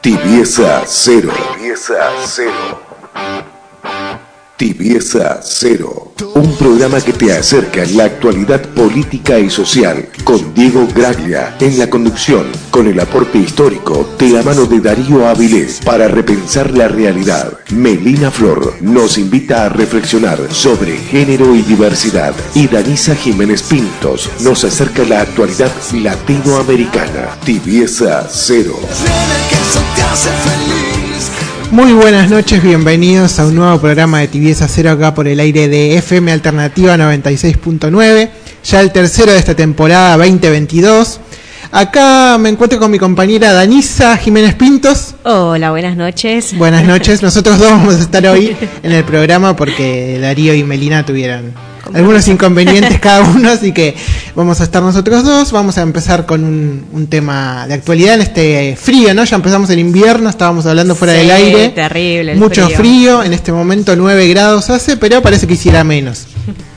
Tibieza cero. Tibieza cero. Tibieza Cero, un programa que te acerca la actualidad política y social con Diego Graglia en la conducción, con el aporte histórico de la mano de Darío Avilés para repensar la realidad. Melina Flor nos invita a reflexionar sobre género y diversidad y Danisa Jiménez Pintos nos acerca la actualidad latinoamericana. Tibieza Cero. Muy buenas noches, bienvenidos a un nuevo programa de Tibieza Cero acá por el aire de FM Alternativa 96.9, ya el tercero de esta temporada 2022. Acá me encuentro con mi compañera Danisa Jiménez Pintos. Hola, buenas noches. Buenas noches, nosotros dos vamos a estar hoy en el programa porque Darío y Melina tuvieron algunos inconvenientes cada uno, así que vamos a estar nosotros dos. Vamos a empezar con un, tema de actualidad en este frío, ¿no? Ya empezamos el invierno, estábamos hablando fuera del aire. Terrible. Mucho frío. en este momento 9 grados hace, pero parece que hiciera menos.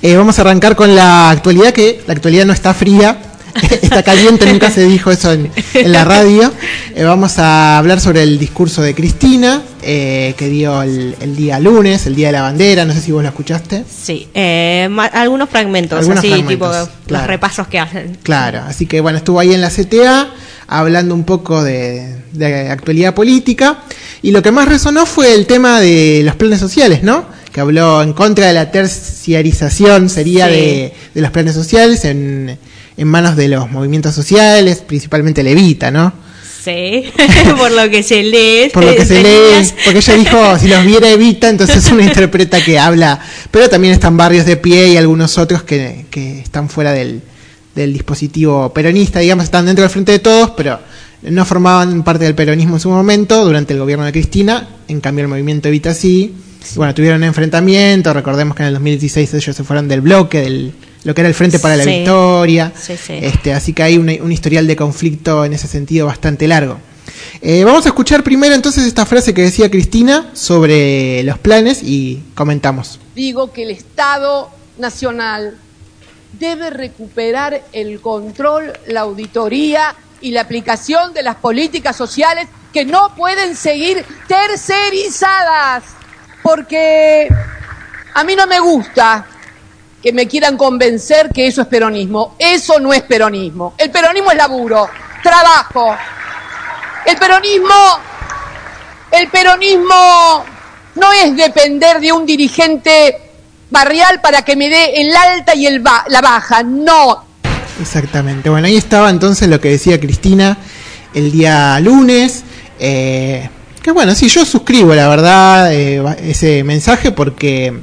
Eh, vamos a arrancar con la actualidad, que la actualidad no está fría, está caliente, nunca se dijo eso en, la radio. Eh, vamos a hablar sobre el discurso de Cristina, eh, que dio el, día lunes, el día de la bandera, no sé si vos lo escuchaste. Sí, eh, algunos fragmentos, así, tipo los repasos que hacen. Claro, así que bueno, estuvo ahí en la CTA hablando un poco de, actualidad política, y lo que más resonó fue el tema de los planes sociales, ¿no? Que habló en contra de la terciarización, sería de, de los planes sociales en en manos de los movimientos sociales, principalmente Levita, ¿no? Sí, por lo que se lee. Por lo que se lee, porque ella dijo, si los viera Evita, entonces uno interpreta que habla, pero también están Barrios de Pie y algunos otros que, que están fuera del, del dispositivo peronista, digamos, están dentro del frente de todos, pero no formaban parte del peronismo en su momento, durante el gobierno de Cristina, en cambio el movimiento Evita sí. Bueno, tuvieron enfrentamiento, recordemos que en el 2016 ellos se fueron del bloque, del lo que era el Frente para la Victoria. Este, así que hay un historial de conflicto en ese sentido bastante largo. Eh, vamos a escuchar primero entonces esta frase que decía Cristina sobre los planes y comentamos. Digo que el Estado Nacional debe recuperar el control, la auditoría y la aplicación de las políticas sociales que no pueden seguir tercerizadas. Porque a mí no me gusta que me quieran convencer que eso es peronismo. Eso no es peronismo. El peronismo es laburo, trabajo. El peronismo, el peronismo no es depender de un dirigente barrial para que me dé el alta y el la baja, no. Exactamente. Bueno, ahí estaba entonces lo que decía Cristina el día lunes. Eh, que bueno, sí, yo suscribo la verdad eh, ese mensaje porque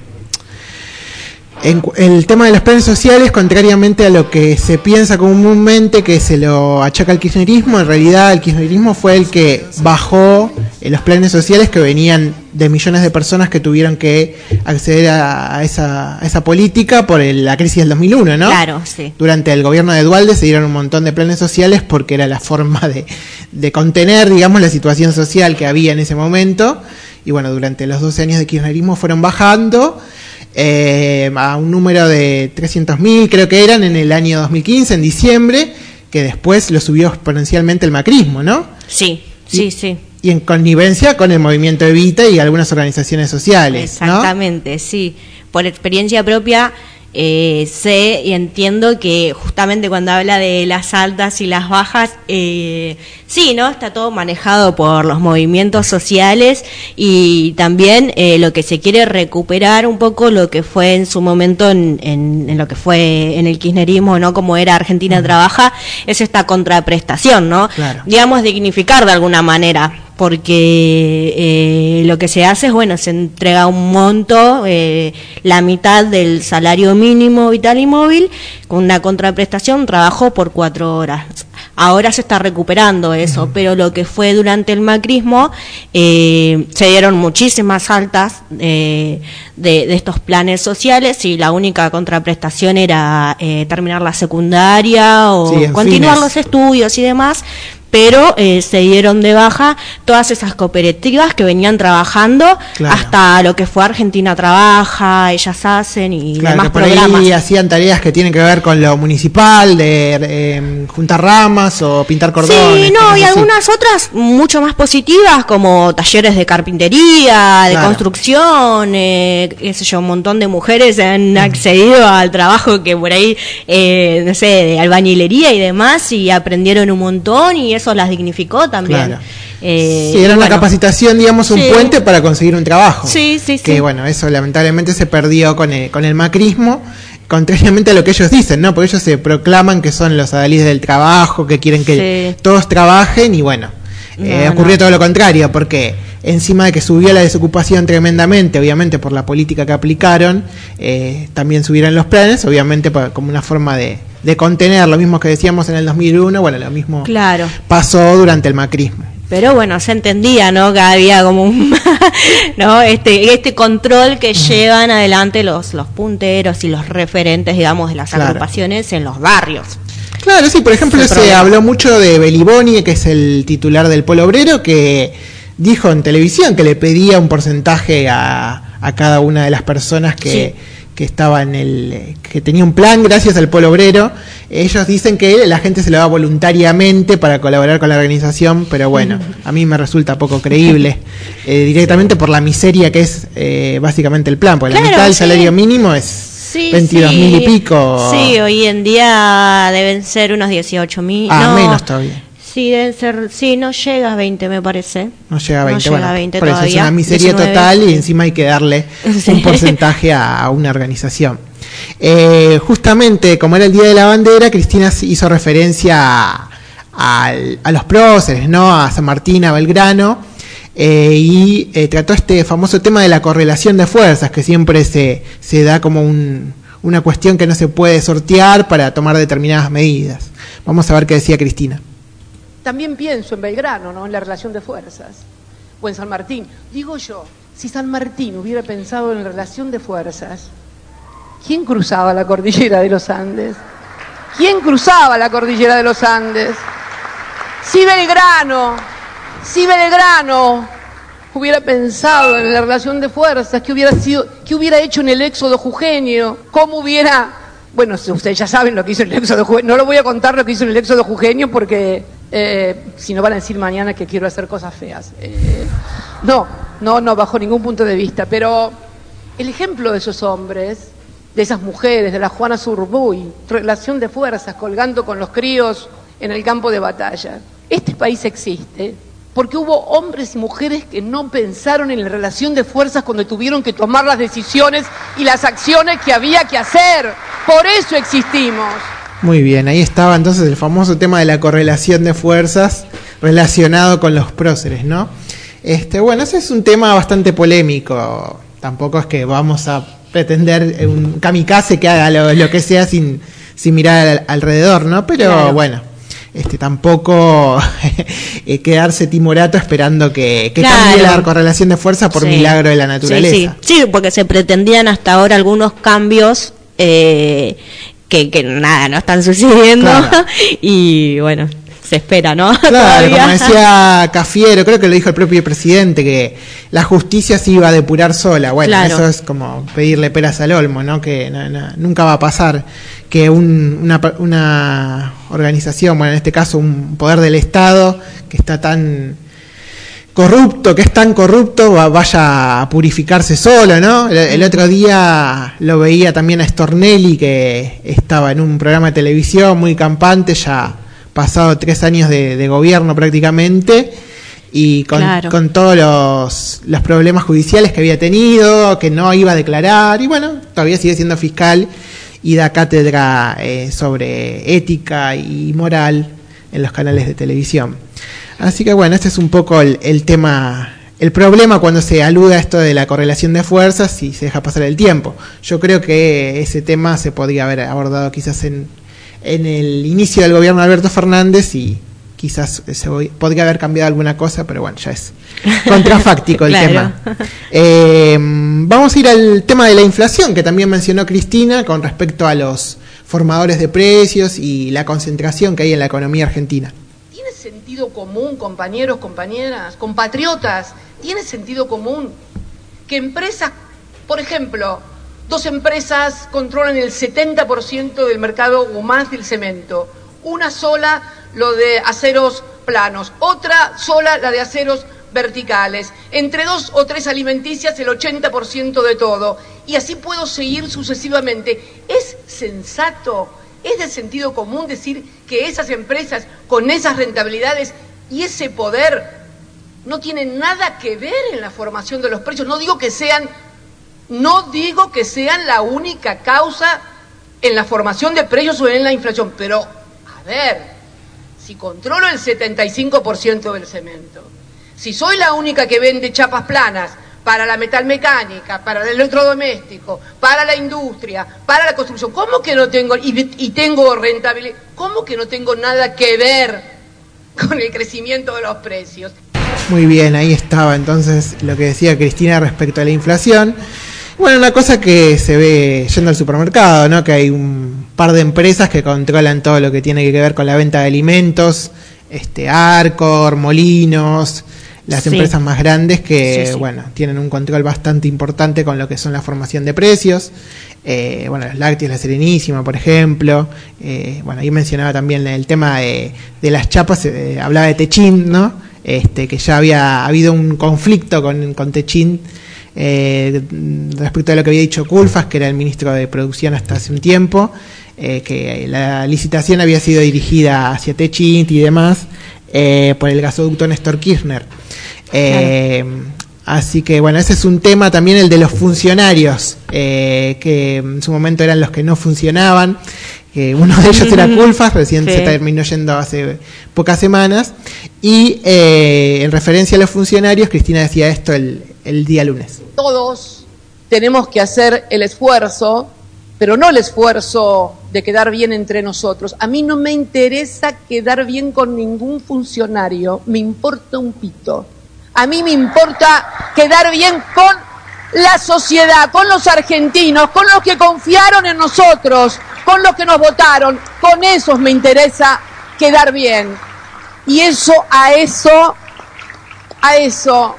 en, el tema de los planes sociales, contrariamente a lo que se piensa comúnmente que se lo achaca al kirchnerismo, en realidad el kirchnerismo fue el que bajó eh, los planes sociales que venían de millones de personas que tuvieron que acceder a, esa, esa, política por la crisis del 2001, ¿no? Claro, sí. Durante el gobierno de Dualde se dieron un montón de planes sociales porque era la forma de, de contener, digamos, la situación social que había en ese momento. Y bueno, durante los 12 años de kirchnerismo fueron bajando eh, a un número de 300.000, creo que eran, en el año 2015, en diciembre, que después lo subió exponencialmente el macrismo, ¿no? Sí, sí, sí. Y en connivencia con el movimiento Evita y algunas organizaciones sociales. Exactamente, sí. Por experiencia propia, eh, sé y entiendo que justamente cuando habla de las altas y las bajas, eh, sí, ¿no? Está todo manejado por los movimientos sociales y también eh, lo que se quiere recuperar un poco lo que fue en su momento en, en, lo que fue en el kirchnerismo, ¿no? Como era Argentina Trabaja, es esta contraprestación, ¿no? Digamos, dignificar de alguna manera porque eh, lo que se hace es, bueno, se entrega un monto, eh, la mitad del salario mínimo vital y móvil, con una contraprestación, trabajo por cuatro horas. Ahora se está recuperando eso, pero lo que fue durante el macrismo, eh, se dieron muchísimas altas de, de, estos planes sociales y la única contraprestación era terminar la secundaria o continuar los estudios y demás pero eh, se dieron de baja todas esas cooperativas que venían trabajando Claro. hasta lo que fue Argentina Trabaja, Ellas Hacen y Claro, demás que por programas. ahí hacían tareas que tienen que ver con lo municipal, de eh, juntar ramas o pintar cordones. Sí, no, y así. algunas otras mucho más positivas, como talleres de carpintería, de Claro. construcción, eh, qué sé yo, un montón de mujeres han accedido al trabajo que por ahí, eh, no sé, de albañilería y demás, y aprendieron un montón y eso las dignificó también. Claro. Eh, Sí, era una bueno, capacitación, digamos, un Sí. puente para conseguir un trabajo. Sí, sí, Que sí. bueno, eso lamentablemente se perdió con el, con el macrismo, contrariamente a lo que ellos dicen, ¿no? Porque ellos se proclaman que son los adalides del trabajo, que quieren que Sí. todos trabajen y bueno, eh, ocurrió no. todo lo contrario, porque encima de que subió la desocupación tremendamente, obviamente por la política que aplicaron, eh, también subieron los planes, obviamente como una forma de, de contener lo mismo que decíamos en el 2001, bueno, lo mismo Claro. pasó durante el macrismo. Pero bueno, se entendía, ¿no? Que había como un, ¿no? Este, este control que llevan adelante los, los punteros y los referentes, digamos, de las Claro. agrupaciones en los barrios. Claro, sí, por ejemplo, se habló mucho de Beliboni, que es el titular del Polo Obrero, que dijo en televisión que le pedía un porcentaje a, a cada una de las personas que, que estaba en el que tenía un plan gracias al Polo Obrero. Ellos dicen que la gente se lo da voluntariamente para colaborar con la organización, pero bueno, a mí me resulta poco creíble, eh, directamente por la miseria que es eh, básicamente el plan, porque la mitad del sí. salario mínimo es Sí, 22 mil y pico. Sí, hoy en día deben ser unos 18 mil. Ah, no, menos todavía. Deben ser, sí, no llega a 20 me parece. No llega a No 20, llega bueno, a 20 por eso es todavía, una miseria 19. total y encima hay que darle Sí. un porcentaje a, una organización. Eh, justamente, como era el Día de la Bandera, Cristina hizo referencia a, a los próceres, ¿no? A San Martín, a Belgrano, eh, y eh, trató este famoso tema de la correlación de fuerzas, que siempre se, se da como un- una cuestión que no se puede sortear para tomar determinadas medidas. Vamos a ver qué decía Cristina. También pienso en Belgrano, ¿no? En la relación de fuerzas. O en San Martín. Digo yo, si San Martín hubiera pensado en la relación de fuerzas, ¿quién cruzaba la cordillera de los Andes? ¿Quién cruzaba la cordillera de los Andes? Si Belgrano, si Belgrano hubiera pensado en la relación de fuerzas, ¿qué hubiera sido, qué hubiera hecho en el éxodo jujeño? ¿Cómo hubiera, bueno, ustedes ya saben lo que hizo en el éxodo jujeño, no lo voy a contar lo que hizo en el éxodo jujeño porque eh, si no van a decir mañana que quiero hacer cosas feas. Eh, no, no, no, bajo ningún punto de vista, pero el ejemplo de esos hombres, de esas mujeres, de la Juana Zurbuy, relación de fuerzas, colgando con los críos en el campo de batalla. Este país existe porque hubo hombres y mujeres que no pensaron en la relación de fuerzas cuando tuvieron que tomar las decisiones y las acciones que había que hacer. Por eso existimos. Muy bien, ahí estaba entonces el famoso tema de la correlación de fuerzas relacionado con los próceres, ¿no? Este, bueno, ese es un tema bastante polémico. Tampoco es que vamos a pretender un kamikaze que haga lo, lo que sea sin, sin mirar al- alrededor, ¿no? Pero Claro. bueno, este tampoco eh, quedarse timorato esperando que, que Claro. cambie la correlación de fuerza por Sí. milagro de la Sí, naturaleza. Sí, sí, porque se pretendían hasta ahora algunos cambios eh, que, que nada, no están sucediendo. Claro. y bueno, se espera, ¿no? Claro, como decía Cafiero, creo que lo dijo el propio presidente, que la justicia se iba a depurar sola. Bueno, Claro. eso es como pedirle peras al olmo, ¿no? Que no- no- nunca va a pasar que un- una, una organización, bueno, en este caso un poder del Estado, que está tan corrupto, que es tan corrupto, va- vaya a purificarse solo, ¿no? El, el otro día lo veía también a Stornelli, que estaba en un programa de televisión muy campante, ya pasado tres años de, de gobierno prácticamente, y con, Claro. con todos los, los problemas judiciales que había tenido, que no iba a declarar, y bueno, todavía sigue siendo fiscal y da cátedra eh, sobre ética y moral en los canales de televisión. Así que bueno, este es un poco el, el tema, el problema cuando se alude a esto de la correlación de fuerzas y se deja pasar el tiempo. Yo creo que ese tema se podría haber abordado quizás en, en el inicio del gobierno de Alberto Fernández y quizás se podría haber cambiado alguna cosa, pero bueno, ya es contrafáctico el Claro. tema. Eh, vamos a ir al tema de la inflación, que también mencionó Cristina con respecto a los formadores de precios y la concentración que hay en la economía argentina. ¿Tiene sentido común, compañeros, compañeras, compatriotas? ¿Tiene sentido común que empresas, por ejemplo, dos empresas controlan el 70% del mercado o más del cemento? Una sola lo de aceros planos, otra sola la de aceros verticales, entre dos o tres alimenticias el 80% de todo, y así puedo seguir sucesivamente. ¿Es sensato, es de sentido común decir que esas empresas con esas rentabilidades y ese poder no tienen nada que ver en la formación de los precios? No digo que sean, no digo que sean la única causa en la formación de precios o en la inflación, pero a ver, si controlo el 75% del cemento, si soy la única que vende chapas planas para la metalmecánica, para el electrodoméstico, para la industria, para la construcción, ¿cómo que no tengo, y, tengo rentabilidad, cómo que no tengo nada que ver con el crecimiento de los precios? Muy bien, ahí estaba entonces lo que decía Cristina respecto a la inflación. Bueno, una cosa que se ve yendo al supermercado, ¿no? Que hay un par de empresas que controlan todo lo que tiene que ver con la venta de alimentos, este Arcor, Molinos, las empresas más grandes que, bueno, tienen un control bastante importante con lo que son la formación de precios. Eh, bueno, los lácteos, la Serenísima, por ejemplo. Eh, bueno, ahí mencionaba también el tema de, las chapas, eh, hablaba de Techín, ¿no? Este, que ya había habido un conflicto con, con Techín respecto a lo que había dicho Culfas, que era el ministro de Producción hasta hace un tiempo, que la licitación había sido dirigida hacia Techint y demás por el gasoducto Néstor Kirchner. Eh, así que bueno, ese es un tema también el de los funcionarios, eh, que en su momento eran los que no funcionaban. uno de ellos era Culfas, recién se terminó yendo hace pocas semanas. Y eh, en referencia a los funcionarios, Cristina decía esto el, el día lunes. Todos tenemos que hacer el esfuerzo, pero no el esfuerzo de quedar bien entre nosotros. A mí no me interesa quedar bien con ningún funcionario, me importa un pito a mí me importa quedar bien con la sociedad, con los argentinos, con los que confiaron en nosotros, con los que nos votaron. Con esos me interesa quedar bien. Y eso, a eso, a eso,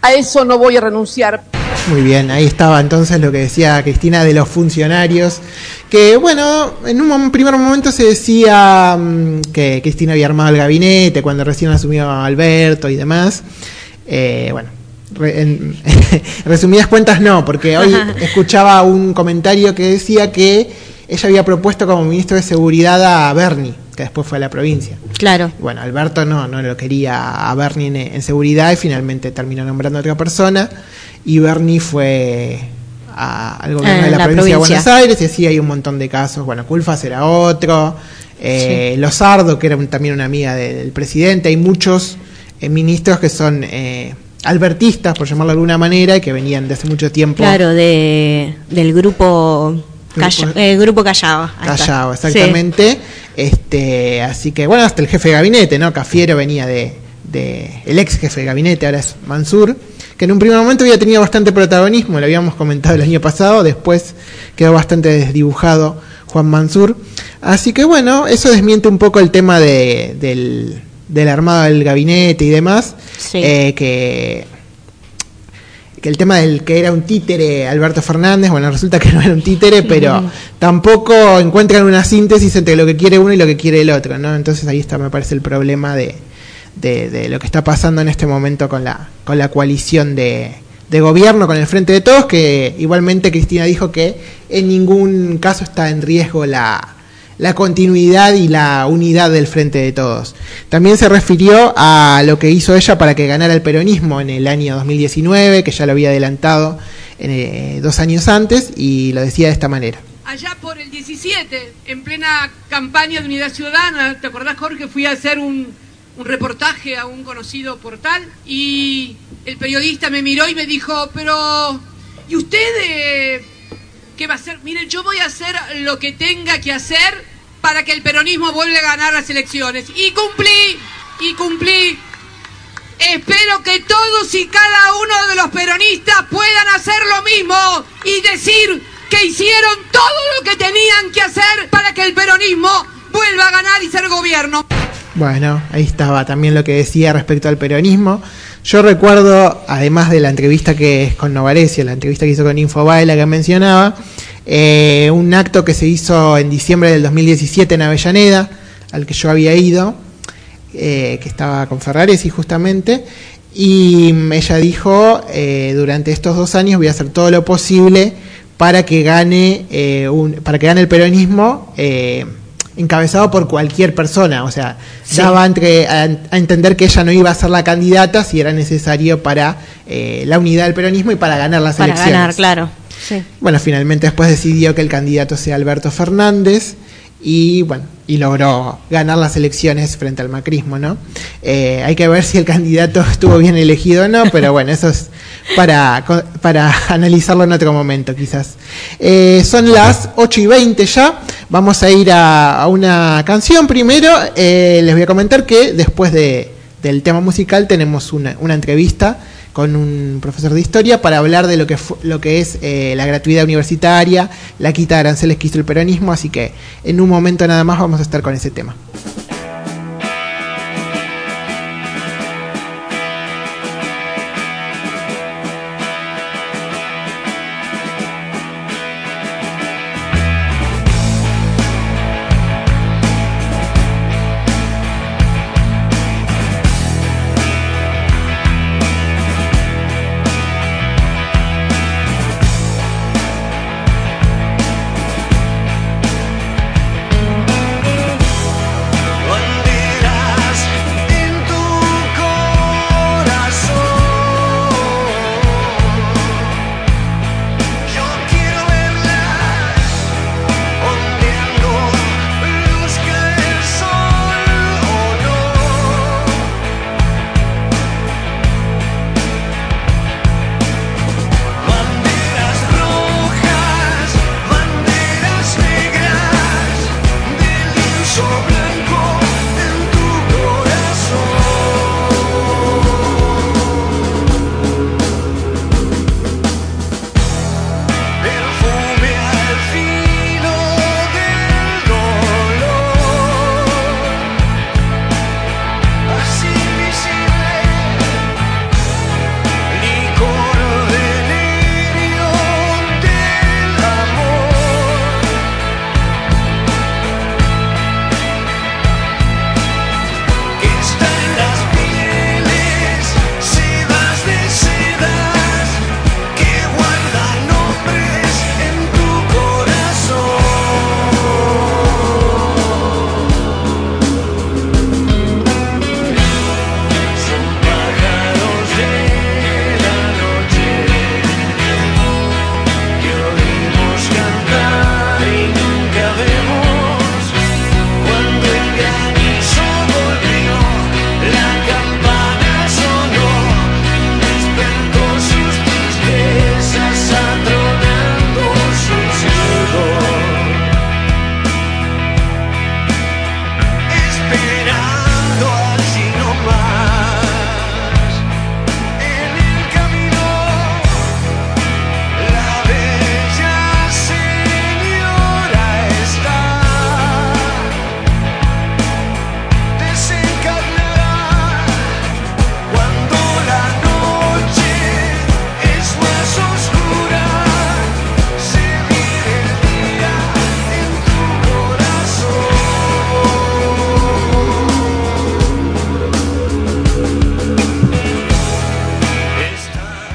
a eso no voy a renunciar. Muy bien, ahí estaba entonces lo que decía Cristina de los funcionarios, que bueno, en un primer momento se decía mm, que Cristina había armado el gabinete cuando recién asumió Alberto y demás. Eh, bueno, en, resumidas cuentas no, porque hoy escuchaba un comentario que decía que ella había propuesto como ministro de Seguridad a Bernie, que después fue a la provincia. Claro. Bueno, Alberto no, no lo quería a Bernie en, seguridad y finalmente terminó nombrando a otra persona y Bernie fue al gobierno de la, provincia, de Buenos Aires y así hay un montón de casos. Bueno, Culfas era otro, eh, Lozardo, que era también una amiga del presidente, hay muchos eh, ministros que son eh, albertistas, por llamarlo de alguna manera, y que venían de hace mucho tiempo. Claro, de, del grupo, grupo, eh, grupo Callao. Callao, exactamente. Este, así que, bueno, hasta el jefe de gabinete, ¿no? Cafiero venía de, de, el ex jefe de gabinete, ahora es Mansur, que en un primer momento había tenido bastante protagonismo, lo habíamos comentado el año pasado, después quedó bastante desdibujado Juan Mansur. Así que bueno, eso desmiente un poco el tema de, del, del armado del gabinete y demás, eh, que, que el tema del que era un títere Alberto Fernández, bueno, resulta que no era un títere, pero tampoco encuentran una síntesis entre lo que quiere uno y lo que quiere el otro, ¿no? Entonces ahí está, me parece, el problema de, de, lo que está pasando en este momento con la, con la coalición de, de gobierno, con el Frente de Todos, que igualmente Cristina dijo que en ningún caso está en riesgo la la continuidad y la unidad del Frente de Todos. También se refirió a lo que hizo ella para que ganara el peronismo en el año 2019, que ya lo había adelantado eh, dos años antes, y lo decía de esta manera. Allá por el 17, en plena campaña de Unidad Ciudadana, ¿te acordás Jorge? Fui a hacer un, reportaje a un conocido portal y el periodista me miró y me dijo, pero ¿y usted eh, qué va a hacer? Mire, yo voy a hacer lo que tenga que hacer para que el peronismo vuelva a ganar las elecciones. Y cumplí, y cumplí. Espero que todos y cada uno de los peronistas puedan hacer lo mismo y decir que hicieron todo lo que tenían que hacer para que el peronismo vuelva a ganar y ser gobierno. Bueno, ahí estaba también lo que decía respecto al peronismo. Yo recuerdo, además de la entrevista que es con Novarecio, la entrevista que hizo con Infobae, la que mencionaba, eh, un acto que se hizo en diciembre del 2017 en Avellaneda, al que yo había ido, eh, que estaba con Ferraresi justamente, y ella dijo, eh, durante estos dos años voy a hacer todo lo posible para que gane, un, para que gane el peronismo encabezado por cualquier persona, o sea, daba entre, a, entender que ella no iba a ser la candidata si era necesario para eh, la unidad del peronismo y para ganar las para elecciones. ganar, claro. Sí. Bueno, finalmente después decidió que el candidato sea Alberto Fernández y bueno, y logró ganar las elecciones frente al macrismo, ¿no? Eh, hay que ver si el candidato estuvo bien elegido o no, pero bueno, eso es para, para analizarlo en otro momento, quizás. Eh, son las 8 y 20 ya, vamos a ir a, a una canción primero. Eh, les voy a comentar que después de, del tema musical tenemos una, una entrevista con un profesor de historia para hablar de lo que, lo que es eh, la gratuidad universitaria, la quita de aranceles que hizo el peronismo, así que en un momento nada más vamos a estar con ese tema.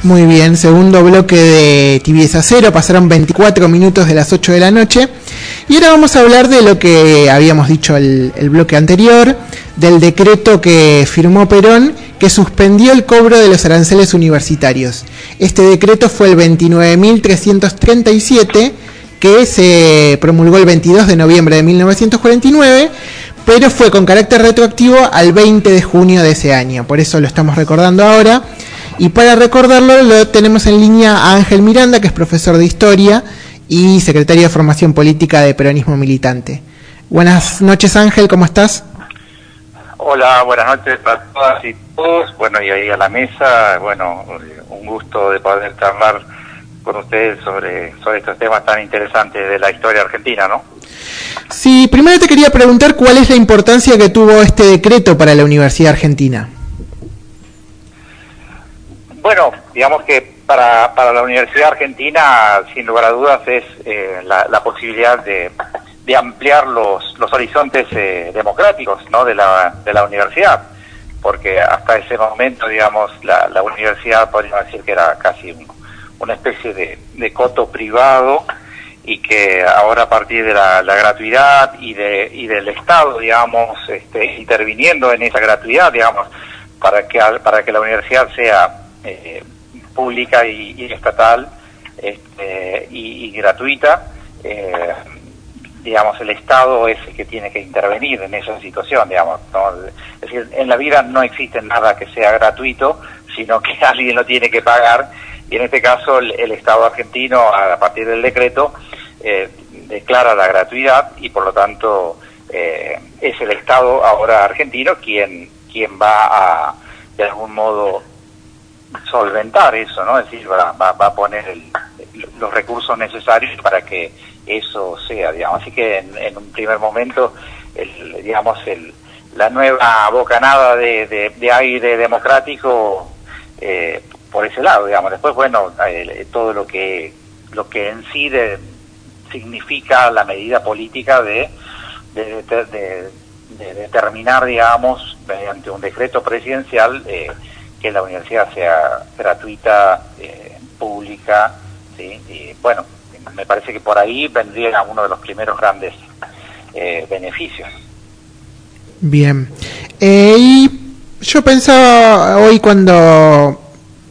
Muy bien, segundo bloque de Tibieza Cero, pasaron 24 minutos de las 8 de la noche. Y ahora vamos a hablar de lo que habíamos dicho el, el bloque anterior, del decreto que firmó Perón que suspendió el cobro de los aranceles universitarios. Este decreto fue el 29.337 que se promulgó el 22 de noviembre de 1949, pero fue con carácter retroactivo al 20 de junio de ese año. Por eso lo estamos recordando ahora. Y para recordarlo lo tenemos en línea a Ángel Miranda, que es profesor de historia y secretario de formación política de peronismo militante. Buenas noches Ángel, ¿cómo estás? Hola, buenas noches a todas y todos. Bueno, y ahí a la mesa, bueno, un gusto de poder charlar con ustedes sobre, sobre estos temas tan interesantes de la historia argentina, ¿no? Sí, primero te quería preguntar cuál es la importancia que tuvo este decreto para la Universidad Argentina. Bueno, digamos que para, para la Universidad Argentina, sin lugar a dudas, es eh, la, la, posibilidad de, de, ampliar los, los horizontes eh, democráticos ¿no? de, la, de la universidad, porque hasta ese momento, digamos, la, la universidad podríamos decir que era casi un, una especie de, de, coto privado y que ahora a partir de la, la gratuidad y, de, y del Estado, digamos, este, interviniendo en esa gratuidad, digamos, para que, para que la universidad sea eh, pública y, estatal este, y, y, gratuita, eh, digamos, el Estado es el que tiene que intervenir en esa situación, digamos. ¿no? Es decir, en la vida no existe nada que sea gratuito, sino que alguien lo tiene que pagar, y en este caso el, el Estado argentino, a partir del decreto, eh, declara la gratuidad y por lo tanto eh, es el Estado ahora argentino quien, quien va a, de algún modo, solventar eso, ¿no? Es decir, va, va, va a poner el, los recursos necesarios para que eso sea, digamos. Así que en, en un primer momento, el, digamos, el, la nueva bocanada de, de, de aire democrático eh, por ese lado, digamos. Después, bueno, todo lo que lo que en sí de, significa la medida política de, de, de, de determinar, digamos, mediante un decreto presidencial, eh, que la universidad sea gratuita, eh, pública, ¿sí? y bueno, me parece que por ahí vendría uno de los primeros grandes eh, beneficios. Bien, eh, y yo pensaba hoy cuando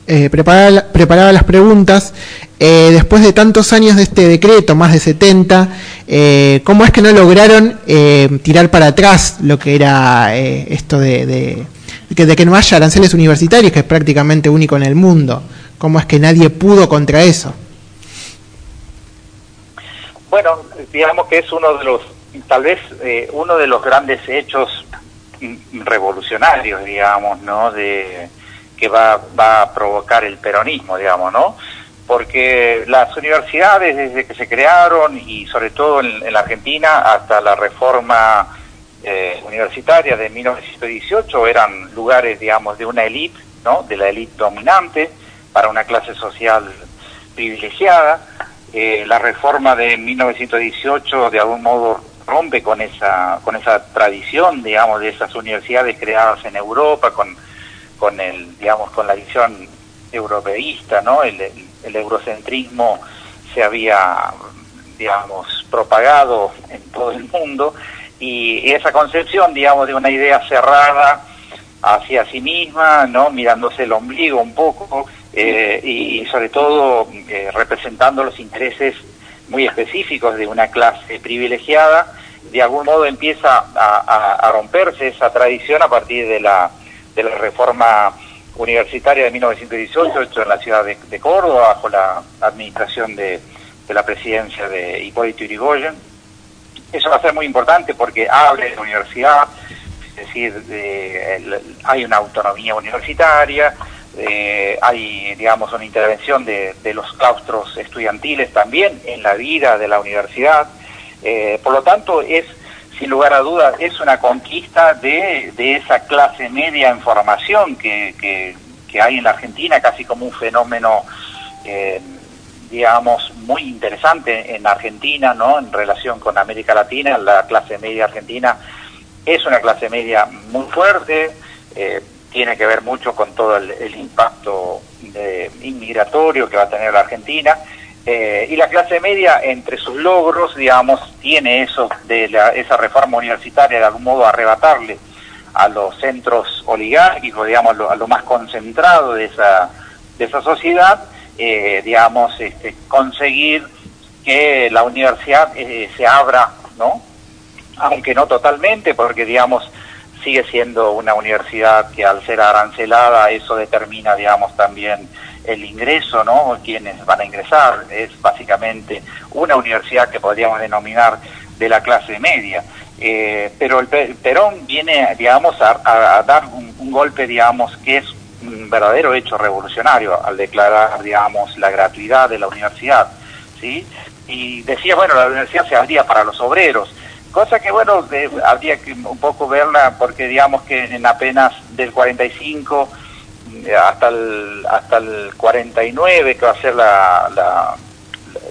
preparaba, las preguntas, después de tantos años de este decreto, más de 70, eh, ¿cómo es que no lograron tirar para atrás lo que era esto de, de, que no haya aranceles universitarios, que es prácticamente único en el mundo? ¿Cómo es que nadie pudo contra eso? Bueno, digamos que es uno de los, tal vez eh, uno de los grandes hechos revolucionarios, digamos, ¿no? De, que va, va a provocar el peronismo, digamos, ¿no? Porque las universidades desde que se crearon y sobre todo en la Argentina hasta la reforma eh, universitaria de 1918 eran lugares, digamos, de una élite, ¿no? De la élite dominante para una clase social privilegiada. Eh, la reforma de 1918 de algún modo rompe con esa con esa tradición, digamos, de esas universidades creadas en Europa con con el digamos con la visión europeísta, ¿no? El, el eurocentrismo se había digamos propagado en todo el mundo y esa concepción, digamos, de una idea cerrada hacia sí misma, ¿no? Mirándose el ombligo un poco eh, y, sobre todo eh, representando los intereses muy específicos de una clase privilegiada, de algún modo empieza a, romperse esa tradición a partir de la, de la reforma universitaria de 1918, hecho en la ciudad de, de Córdoba, bajo la administración de, de, la presidencia de Hipólito Yrigoyen. Eso va a ser muy importante porque abre la universidad, es decir, de, hay una autonomía universitaria, eh, hay, digamos, una intervención de, de, los claustros estudiantiles también en la vida de la universidad. Eh, por lo tanto, es, sin lugar a dudas, es una conquista de, de esa clase media en formación que, que, que, hay en la Argentina, casi como un fenómeno, eh, digamos, muy interesante en Argentina, ¿no? En relación con América Latina, la clase media argentina es una clase media muy fuerte, eh, tiene que ver mucho con todo el, impacto de, inmigratorio que va a tener la Argentina. Eh, y la clase media, entre sus logros, digamos, tiene eso de la, esa reforma universitaria, de algún modo arrebatarle a los centros oligárquicos, digamos, a lo más concentrado de esa, de esa sociedad, eh, digamos, este, conseguir que la universidad eh, se abra, ¿no? Aunque no totalmente, porque, digamos, sigue siendo una universidad que al ser arancelada eso determina, digamos, también el ingreso, ¿no? Quienes van a ingresar. Es básicamente una universidad que podríamos denominar de la clase media. Eh, pero el Perón viene, digamos, a, dar un, un, golpe, digamos, que es un verdadero hecho revolucionario al declarar, digamos, la gratuidad de la universidad, ¿sí? Y decía, bueno, la universidad se abría para los obreros, cosa que, bueno, habría que un poco verla porque, digamos, que en apenas del 45 eh, hasta el, hasta el 49, que va a ser la,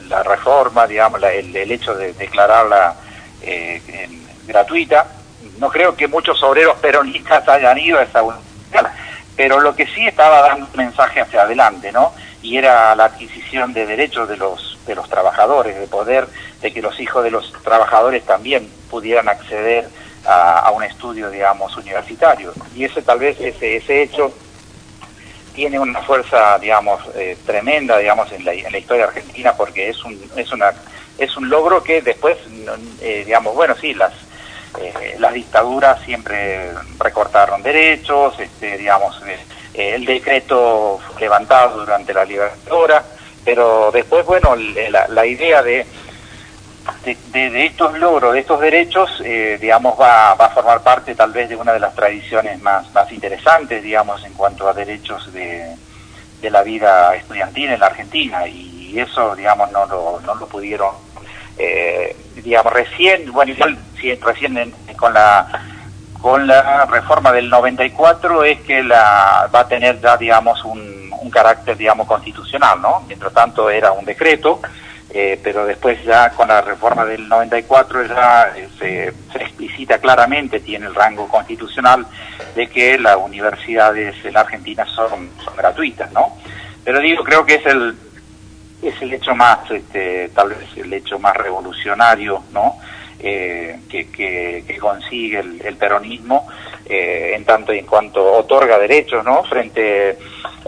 la, reforma, digamos, el, el, hecho de declararla eh, gratuita, no creo que muchos obreros peronistas hayan ido a esa universidad, pero lo que sí estaba dando un mensaje hacia adelante, ¿no? Y era la adquisición de derechos de los de los trabajadores, de poder, de que los hijos de los trabajadores también pudieran acceder a, un estudio, digamos, universitario. Y ese tal vez, ese, ese hecho tiene una fuerza, digamos, eh, tremenda, digamos, en la, en la historia argentina porque es un, es una, es un logro que después, eh, digamos, bueno, sí, las eh, las dictaduras siempre recortaron derechos, este, digamos, eh, el decreto levantado durante la libertadora, pero después, bueno, la, idea de, de, estos logros, de estos derechos, eh, digamos, va, va, a formar parte tal vez de una de las tradiciones más, más interesantes, digamos, en cuanto a derechos de, de la vida estudiantil en la Argentina, y eso, digamos, no lo, no lo pudieron eh, digamos, recién, bueno, igual recién con la con la reforma del 94 es que la va a tener ya, digamos, un, un carácter, digamos, constitucional, ¿no? Mientras tanto era un decreto, eh, pero después ya con la reforma del 94 ya eh, se, se, explicita claramente, tiene el rango constitucional de que las universidades en Argentina son, son gratuitas, ¿no? Pero digo, creo que es el, es el hecho más, este, tal vez el hecho más revolucionario, ¿no? Eh, que, que, consigue el, peronismo eh, en tanto y en cuanto otorga derechos, ¿no? Frente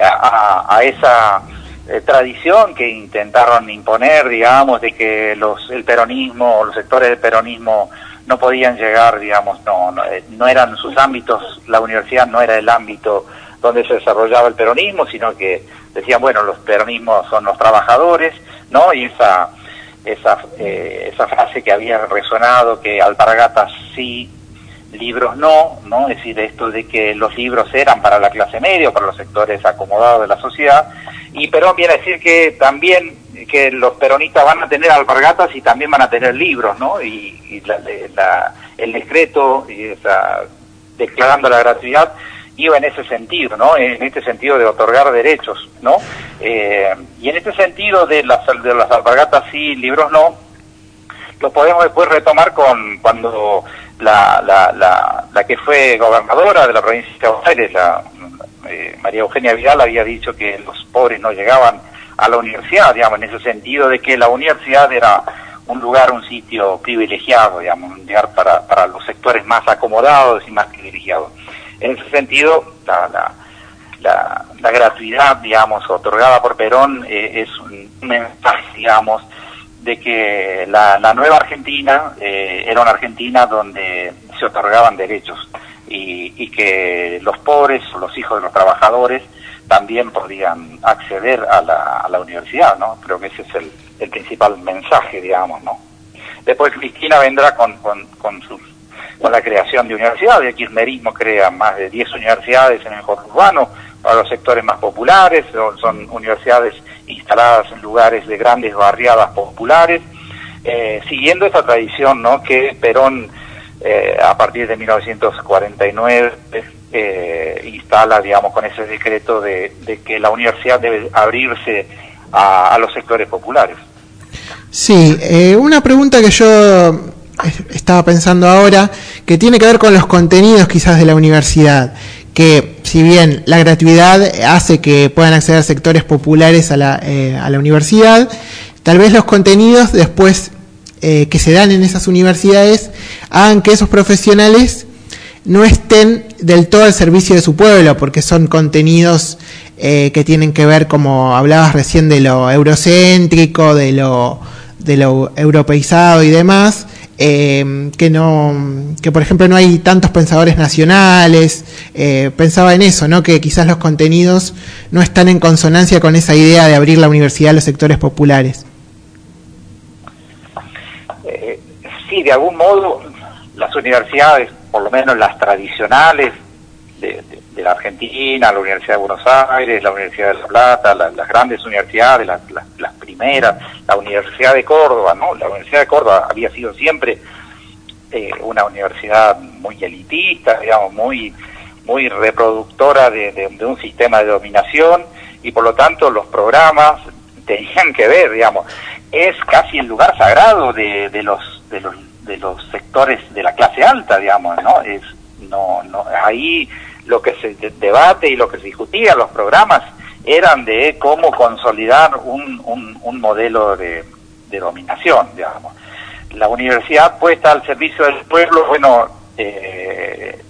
a, esa eh, tradición que intentaron imponer, digamos, de que los, el peronismo, los sectores del peronismo no podían llegar, digamos, no, no, no eran sus ámbitos, la universidad no era el ámbito donde se desarrollaba el peronismo, sino que decían, bueno, los peronismos son los trabajadores, ¿no? Y esa, esa, eh, esa frase que había resonado, que alpargatas sí, libros no, ¿no? Es decir, esto de que los libros eran para la clase media, para los sectores acomodados de la sociedad, y Perón viene a decir que también que los peronistas van a tener alpargatas y también van a tener libros, ¿no? Y, la, el decreto y esa, declarando la gratuidad iba en ese sentido, ¿no? En este sentido de otorgar derechos, ¿no? Eh, y en este sentido de las, de las alpargatas sí, libros no, lo podemos después retomar con cuando la, la, la, la que fue gobernadora de la provincia de Buenos Aires, la, eh, María Eugenia Vidal, había dicho que los pobres no llegaban a la universidad, digamos, en ese sentido de que la universidad era un lugar, un sitio privilegiado, digamos, un lugar para, para los sectores más acomodados y más privilegiados. En ese sentido, la, la, la, gratuidad, digamos, otorgada por Perón eh, es un mensaje, digamos, de que la, la nueva Argentina eh, era una Argentina donde se otorgaban derechos y, y, que los pobres los hijos de los trabajadores también podían acceder a la, a la universidad, ¿no? Creo que ese es el, el principal mensaje, digamos, ¿no? Después Cristina vendrá con, con, con sus con la creación de universidades. El kirchnerismo crea más de 10 universidades en el urbano para los sectores más populares, son, universidades instaladas en lugares de grandes barriadas populares, eh, siguiendo esta tradición ¿no? que Perón eh, a partir de 1949 eh, instala, digamos, con ese decreto de, que la universidad debe abrirse a, a los sectores populares. Sí, una pregunta que yo estaba pensando ahora, que tiene que ver con los contenidos quizás de la universidad, que si bien la gratuidad hace que puedan acceder sectores populares a la, eh, a la universidad, tal vez los contenidos después eh, que se dan en esas universidades hagan que esos profesionales no estén del todo al servicio de su pueblo, porque son contenidos eh, que tienen que ver, como hablabas recién, de lo eurocéntrico, de lo, de lo europeizado y demás, eh, que no que por ejemplo no hay tantos pensadores nacionales. Eh, pensaba en eso no que quizás los contenidos no están en consonancia con esa idea de abrir la universidad a los sectores populares. Eh, sí de algún modo las universidades por lo menos las tradicionales de, la Argentina, la Universidad de Buenos Aires, la Universidad de La Plata, las grandes universidades, las, las, primeras, la Universidad de Córdoba, ¿no? La Universidad de Córdoba había sido siempre eh, una universidad muy elitista, digamos, muy, muy reproductora de, un sistema de dominación y por lo tanto los programas tenían que ver, digamos, es casi el lugar sagrado de, de los, de los de los sectores de la clase alta, digamos, ¿no? Es no, no, ahí lo que se debate y lo que se discutía, los programas, eran de cómo consolidar un, un, modelo de, dominación, digamos. La universidad puesta al servicio del pueblo, bueno, eh,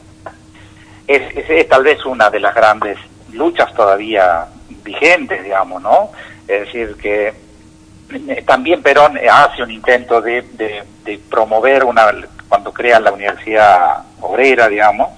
es, tal vez una de las grandes luchas todavía vigentes, digamos, ¿no? Es decir, que eh, también Perón hace un intento de, de promover una, cuando crea la universidad obrera, digamos,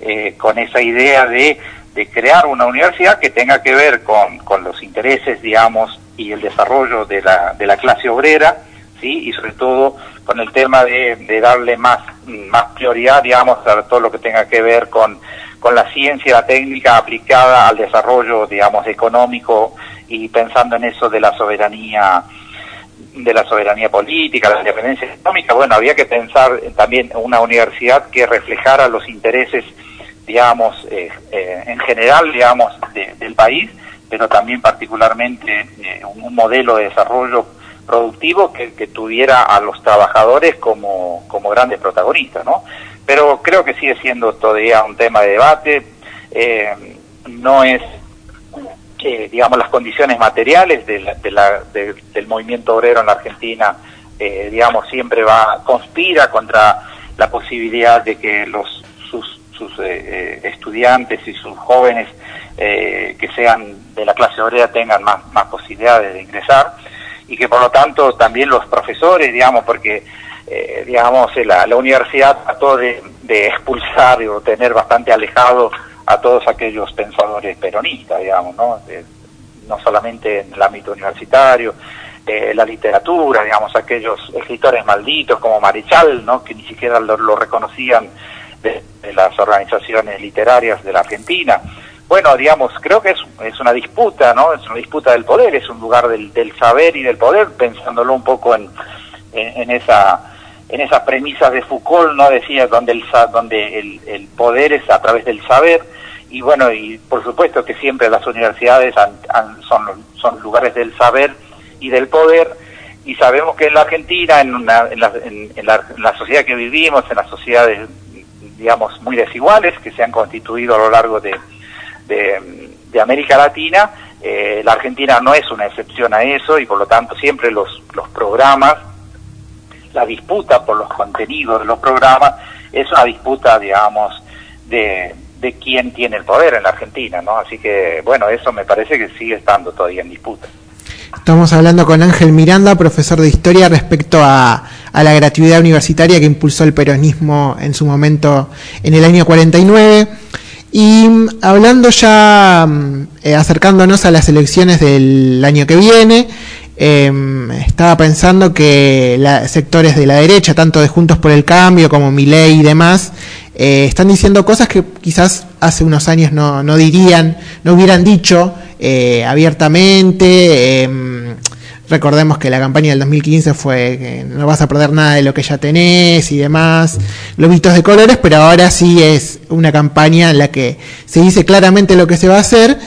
eh, con esa idea de, de, crear una universidad que tenga que ver con, con los intereses, digamos, y el desarrollo de la, de la clase obrera, ¿sí? y sobre todo con el tema de, de darle más, más prioridad, digamos, a todo lo que tenga que ver con, con la ciencia, la técnica aplicada al desarrollo, digamos, económico y pensando en eso de la soberanía de la soberanía política, la independencia económica, bueno, había que pensar también una universidad que reflejara los intereses, digamos, eh, eh, en general, digamos, del país, pero también particularmente eh, un modelo de desarrollo productivo que, tuviera a los trabajadores como, como grandes protagonistas, ¿no? Pero creo que sigue siendo todavía un tema de debate, no es digamos, las condiciones materiales de del movimiento obrero en la Argentina, eh, digamos, siempre va, conspira contra la posibilidad de que los sus, sus eh, eh, estudiantes y sus jóvenes que sean de la clase obrera tengan más, más posibilidades de ingresar y que por lo tanto también los profesores, digamos, porque digamos la, la universidad trató de, expulsar o tener bastante alejado a todos aquellos pensadores peronistas, digamos, ¿no? no solamente en el ámbito universitario, eh, la literatura, digamos, aquellos escritores malditos como Marichal, ¿no? Que ni siquiera lo, reconocían de, las organizaciones literarias de la Argentina. Bueno, digamos, creo que es, es una disputa, ¿no? Es una disputa del poder, es un lugar del, del saber y del poder, pensándolo un poco en, en esa en esas premisas de Foucault, ¿no? Decía, donde el, donde el, el poder es a través del saber, y bueno, y por supuesto que siempre las universidades son, son lugares del saber y del poder, y sabemos que en la Argentina, en, una, en, la, en, la, sociedad que vivimos, en las sociedades, digamos, muy desiguales, que se han constituido a lo largo de, de, América Latina, eh, la Argentina no es una excepción a eso, y por lo tanto siempre los, los programas, la disputa por los contenidos de los programas, es una disputa, digamos, de de quién tiene el poder en la Argentina, ¿no? Así que, bueno, eso me parece que sigue estando todavía en disputa. Estamos hablando con Ángel Miranda, profesor de historia, respecto a, la gratuidad universitaria que impulsó el peronismo en su momento en el año 49. Y mm, hablando ya, mm, eh, acercándonos a las elecciones del año que viene, em, estaba pensando que los sectores de la derecha, tanto de Juntos por el Cambio como Milei y demás, eh, están diciendo cosas que quizás hace unos años no, no dirían, no hubieran dicho eh, abiertamente. Em, recordemos que la campaña del 2015 fue que no vas a perder nada de lo que ya tenés y demás, lobitos de colores, pero ahora sí es una campaña en la que se dice claramente lo que se va a hacer.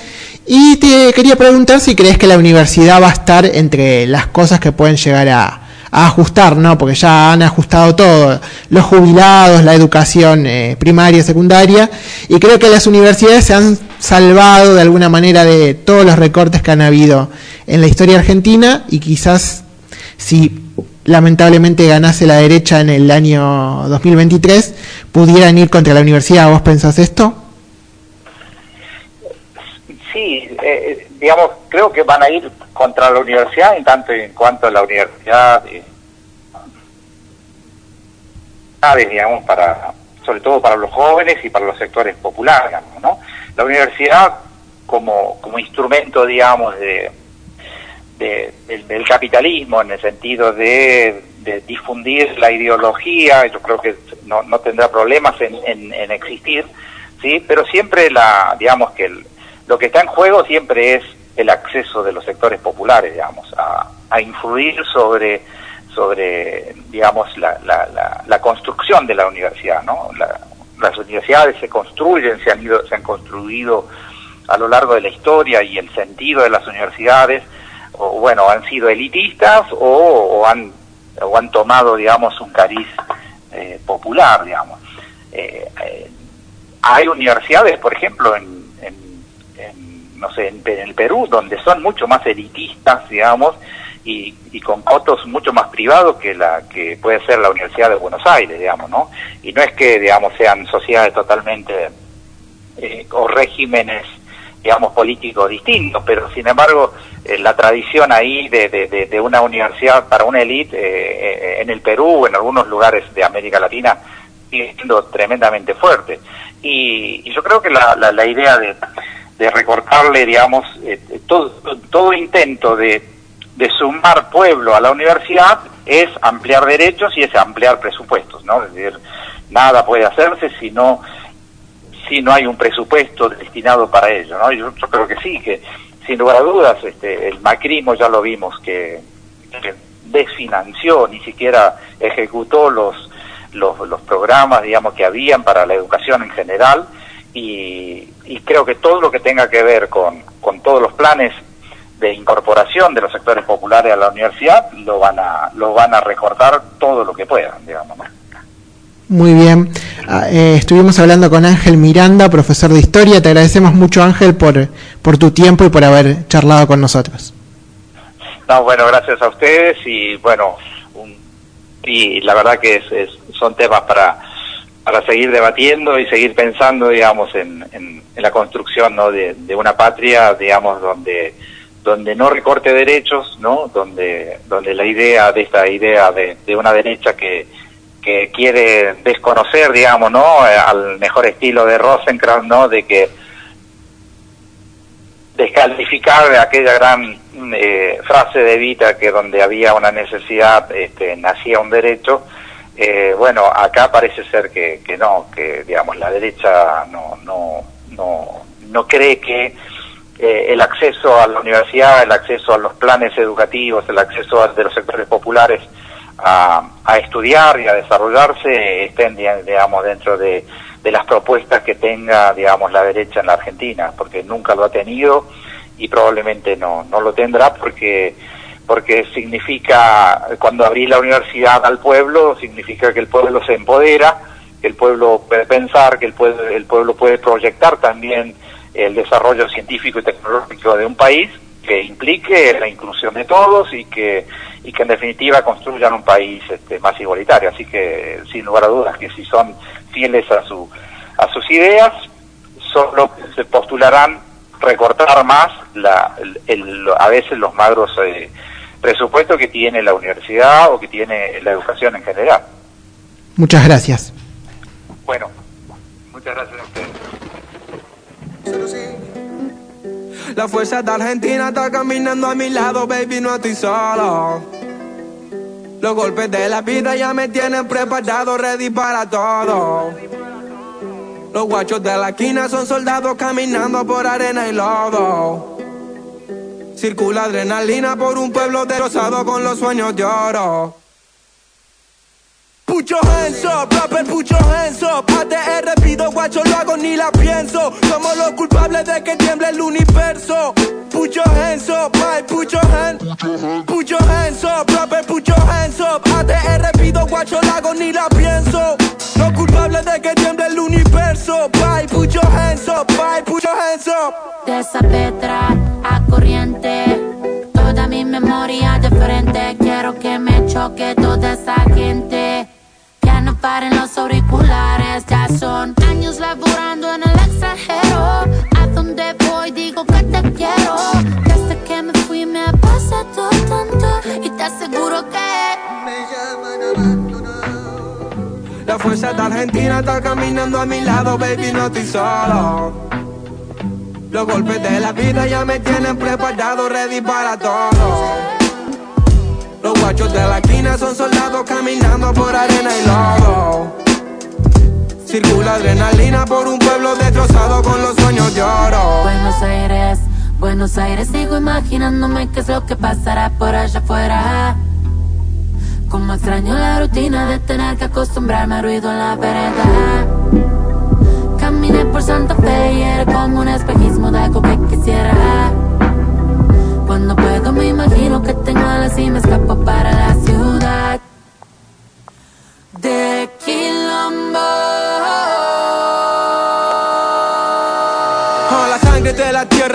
Y te quería preguntar si crees que la universidad va a estar entre las cosas que pueden llegar a, a ajustar, ¿no? Porque ya han ajustado todo, los jubilados, la educación eh, primaria, secundaria, y creo que las universidades se han salvado de alguna manera de todos los recortes que han habido en la historia argentina y quizás si lamentablemente ganase la derecha en el año 2023, pudieran ir contra la universidad. ¿Vos pensás esto? Sí, eh, digamos, creo que van a ir contra la universidad en tanto en cuanto a la universidad eh, digamos para sobre todo para los jóvenes y para los sectores populares ¿no? la universidad como como instrumento digamos de, del, capitalismo en el sentido de, difundir la ideología yo creo que no, no tendrá problemas en, en, existir ¿sí? Pero siempre la, digamos que lo que está en juego siempre es el acceso de los sectores populares, digamos, a, a influir sobre, sobre digamos, la, la, la, construcción de la universidad, ¿no? las universidades se construyen, se han, ido, se han construido a lo largo de la historia y el sentido de las universidades, o, bueno, han sido elitistas o, han, o han tomado, digamos, un cariz eh, popular, digamos. Eh, eh, hay universidades, por ejemplo, en, no sé, en, el Perú, donde son mucho más elitistas, digamos, y, y, con cotos mucho más privados que la que puede ser la Universidad de Buenos Aires, digamos, ¿no? Y no es que, digamos, sean sociedades totalmente eh, o regímenes, digamos, políticos distintos, pero sin embargo, eh, la tradición ahí de, de, una universidad para una élite eh, en el Perú o en algunos lugares de América Latina sigue siendo tremendamente fuerte. Y, y yo creo que la, la idea de de recortarle, digamos, eh, todo, intento de, de sumar pueblo a la universidad es ampliar derechos y es ampliar presupuestos, ¿no? Es decir, nada puede hacerse si no, si no hay un presupuesto destinado para ello, ¿no? Yo, yo creo que sí, que sin lugar a dudas, este, el macrismo ya lo vimos que, que desfinanció, ni siquiera ejecutó los, los, los programas, digamos, que habían para la educación en general, y, y creo que todo lo que tenga que ver con, con todos los planes de incorporación de los sectores populares a la universidad lo van a lo van a recortar todo lo que puedan digamos muy bien. Ah, eh, estuvimos hablando con Ángel Miranda profesor de historia. Te agradecemos mucho Ángel por por tu tiempo y por haber charlado con nosotros. No bueno gracias a ustedes y bueno y la verdad que es, son temas para para seguir debatiendo y seguir pensando, digamos, en, en, la construcción ¿no? de, una patria, digamos, donde donde no recorte derechos, ¿no? Donde donde la idea de esta idea de, de una derecha que que quiere desconocer, digamos, ¿no? Al mejor estilo de Rosenkrantz, ¿no? De que descalificar aquella gran eh, frase de Vita que donde había una necesidad este, nacía un derecho eh, bueno, acá parece ser que, que no, que digamos la derecha no, no, no, no cree que eh, el acceso a la universidad, el acceso a los planes educativos, el acceso de los sectores populares a, a estudiar y a desarrollarse estén, digamos, dentro de, de las propuestas que tenga, digamos, la derecha en la Argentina, porque nunca lo ha tenido y probablemente no, no lo tendrá porque porque significa, cuando abrí la universidad al pueblo, significa que el pueblo se empodera, que el pueblo puede pensar, que el pueblo, el pueblo puede proyectar también el desarrollo científico y tecnológico de un país que implique la inclusión de todos y que y que en definitiva construyan un país este, más igualitario. Así que sin lugar a dudas que si son fieles a su a sus ideas solo se postularán recortar más la, el, a veces los magros eh, presupuesto que tiene la universidad o que tiene la educación en general. Muchas gracias. Bueno, muchas gracias a ustedes. La fuerza de Argentina está caminando a mi lado, baby, no estoy solo. Los golpes de la vida ya me tienen preparado, ready para todo. Los guachos de la esquina son soldados caminando por arena y lodo. Circula adrenalina por un pueblo destrozado con los sueños de oro. Pucho hands up, rapper pucho hands up ATR pido guacho lo hago ni la pienso. Somos los culpables de que tiemble el universo. Pucho hands up, my pucho hands Pucho hands up, rapper pucho hands up ATR pido guacho lo hago ni la pienso. Los culpables de que tiemble el universo. Bye, pucho hands up, bye, pucho hands up De esa petra a corriente Toda mi memoria de frente Quiero que me choque toda esa gente no paren los auriculares, ya son años laborando en el extranjero. A donde voy digo que te quiero. Desde que me fui me ha pasado tanto y te aseguro que me llaman abandonado. La fuerza de Argentina está caminando a mi lado, baby, no estoy solo. Los golpes de la vida ya me tienen preparado, ready para todo. Los guachos de la esquina son soldados caminando por arena y lodo. Circula adrenalina por un pueblo destrozado con los sueños de oro. Buenos Aires, Buenos Aires, sigo imaginándome qué es lo que pasará por allá afuera. Como extraño la rutina de tener que acostumbrarme al ruido en la vereda. Caminé por Santa Fe y era como un espejismo de algo que quisiera. Cuando puedo me imagino que tengo alas y me escapo para la ciudad de Quilombo.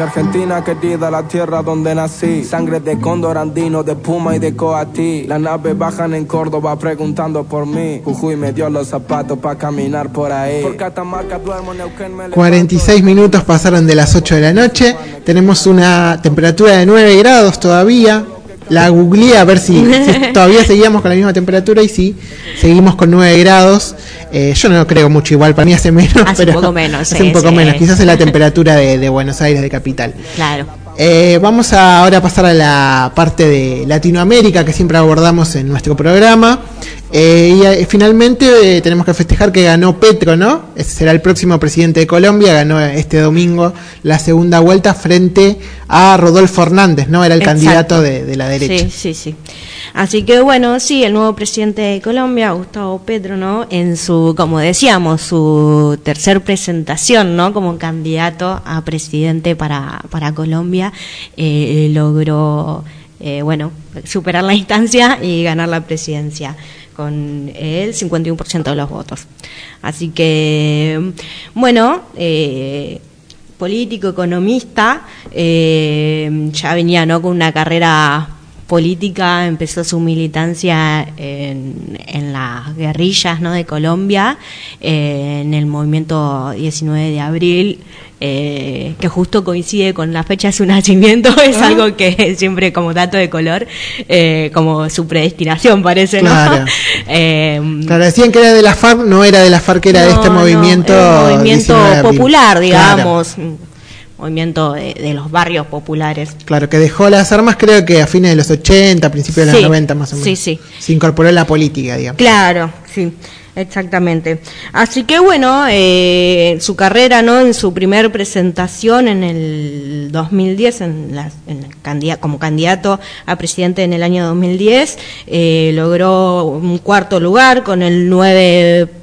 Mi Argentina querida, la tierra donde nací. Sangre de cóndor andino, de puma y de coatí. Las naves bajan en Córdoba preguntando por mí. Jujuy me dio los zapatos para caminar por ahí. Por Catamarca duermo, Neuquén me levanto. 46 minutos pasaron de las 8 de la noche. Tenemos una temperatura de 9 grados todavía. La googleé a ver si, si todavía seguíamos con la misma temperatura y sí, seguimos con 9 grados. Eh, yo no creo mucho igual, para mí hace menos. Hace un pero poco menos, Hace sí, un poco sí. menos, quizás es la temperatura de, de Buenos Aires, de capital. Claro. Eh, vamos a ahora a pasar a la parte de Latinoamérica que siempre abordamos en nuestro programa. Eh, y eh, finalmente eh, tenemos que festejar que ganó Petro, ¿no? Ese será el próximo presidente de Colombia. Ganó este domingo la segunda vuelta frente a Rodolfo Hernández, ¿no? Era el Exacto. candidato de, de la derecha. Sí, sí, sí. Así que bueno, sí, el nuevo presidente de Colombia, Gustavo Petro, ¿no? En su, como decíamos, su tercer presentación, ¿no? Como candidato a presidente para, para Colombia, eh, logró, eh, bueno, superar la instancia y ganar la presidencia con el 51% de los votos. Así que, bueno, eh, político, economista, eh, ya venía ¿no? con una carrera política, empezó su militancia en, en las guerrillas ¿no? de Colombia, eh, en el movimiento 19 de abril, eh, que justo coincide con la fecha de su nacimiento, es Ah. algo que siempre como dato de color, eh, como su predestinación parece, ¿no? Claro. Eh, Claro, decían que era de la FARC, no era de la FARC, era de este no, movimiento. era un movimiento 19 de abril. popular, digamos, movimiento de, de los barrios populares. Claro, que dejó las armas creo que a fines de los 80, principios de los Sí, 90 más o menos. sí, sí. Se incorporó en la política, digamos. Claro, sí, exactamente. Así que bueno, eh, su carrera, ¿no? En su primer presentación en el 2010, en la- en el como candidato a presidente en el año 2010, eh, logró un cuarto lugar con el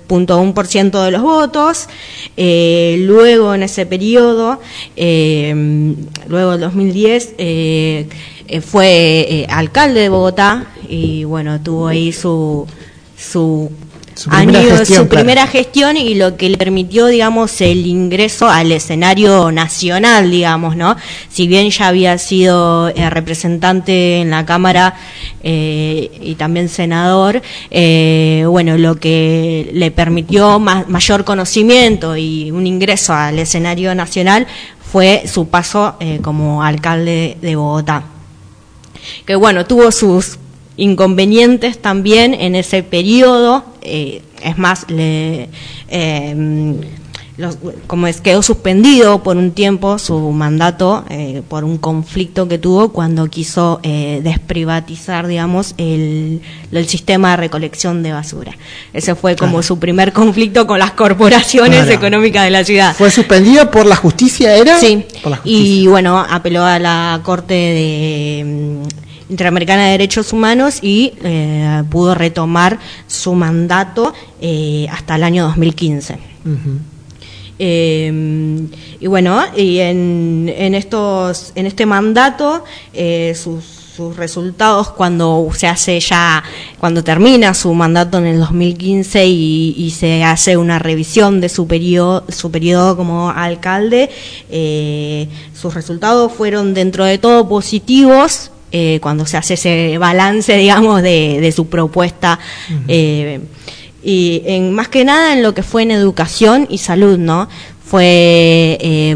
9.1% de los votos. Eh, luego en ese periodo, eh, luego del 2010, eh, fue alcalde de Bogotá y bueno, tuvo ahí su su, Su primera gestión, su claro. primera gestión y lo que le permitió, digamos, el ingreso al escenario nacional, digamos, ¿no? Si bien ya había sido eh, representante en la Cámara eh, y también senador, eh, bueno, lo que le permitió ma- mayor conocimiento y un ingreso al escenario nacional fue su paso como alcalde de Bogotá que bueno, tuvo sus inconvenientes también en ese periodo, eh, es más, le, eh, los- como es, quedó suspendido por un tiempo su mandato eh, por un conflicto que tuvo cuando quiso eh, desprivatizar, digamos, el, el sistema de recolección de basura. Ese fue como Claro. su primer conflicto con las corporaciones Claro. económicas de la ciudad. ¿Fue suspendido por la justicia, era? Sí, Por la justicia. y bueno, apeló a la Corte de, mm, Interamericana de Derechos Humanos y eh, pudo retomar su mandato eh, hasta el año 2015. Ujú. Eh, y bueno, y en, en, estos, en este mandato, eh, sus, sus resultados cuando se hace ya, cuando termina su mandato en el 2015 y, y se hace una revisión de su periodo, su periodo como alcalde, eh, sus resultados fueron dentro de todo positivos, eh, cuando se hace ese balance, digamos, de, de su propuesta. Uh -huh. eh, y en, más que nada en lo que fue en educación y salud, ¿no? Fue eh,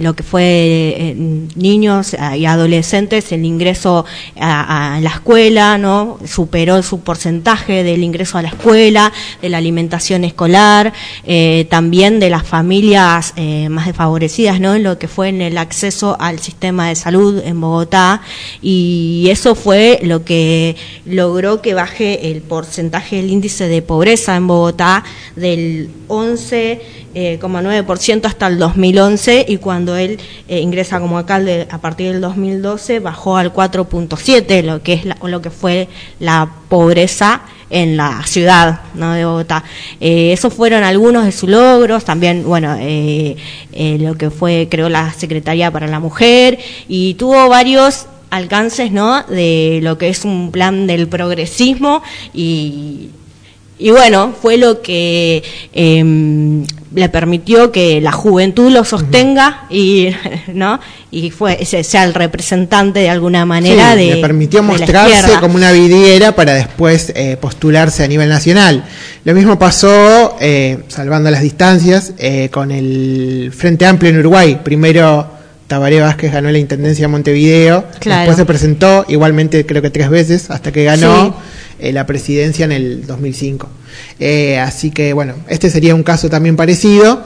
lo que fue eh, niños y adolescentes el ingreso a, la escuela no superó su porcentaje del ingreso a la escuela de la alimentación escolar eh, también de las familias eh, más desfavorecidas no lo que fue en el acceso al sistema de salud en Bogotá. Y eso fue lo que logró que baje el porcentaje del índice de pobreza en Bogotá del 11 eh, 9% hasta el 2011 y cuando él eh, ingresa como alcalde a partir del 2012 bajó al 4.7, lo que es la, lo que fue la pobreza en la ciudad ¿no? de Bogotá. Eh, esos fueron algunos de sus logros, también, bueno, eh, eh, lo que fue, creo, la Secretaría para la Mujer, y tuvo varios alcances, ¿no?, de lo que es un plan del progresismo y y bueno, fue lo que eh, le permitió que la juventud lo sostenga uh -huh. y no y fue sea el representante de alguna manera sí, de le permitió mostrarse como una vidriera para después eh, postularse a nivel nacional. Lo mismo pasó, eh, salvando las distancias, eh, con el Frente Amplio en Uruguay. Primero Tabaré Vázquez ganó la Intendencia de Montevideo, claro. después se presentó igualmente creo que tres veces hasta que ganó. Sí eh, la presidencia en el 2005. Eh, así que, bueno, este sería un caso también parecido.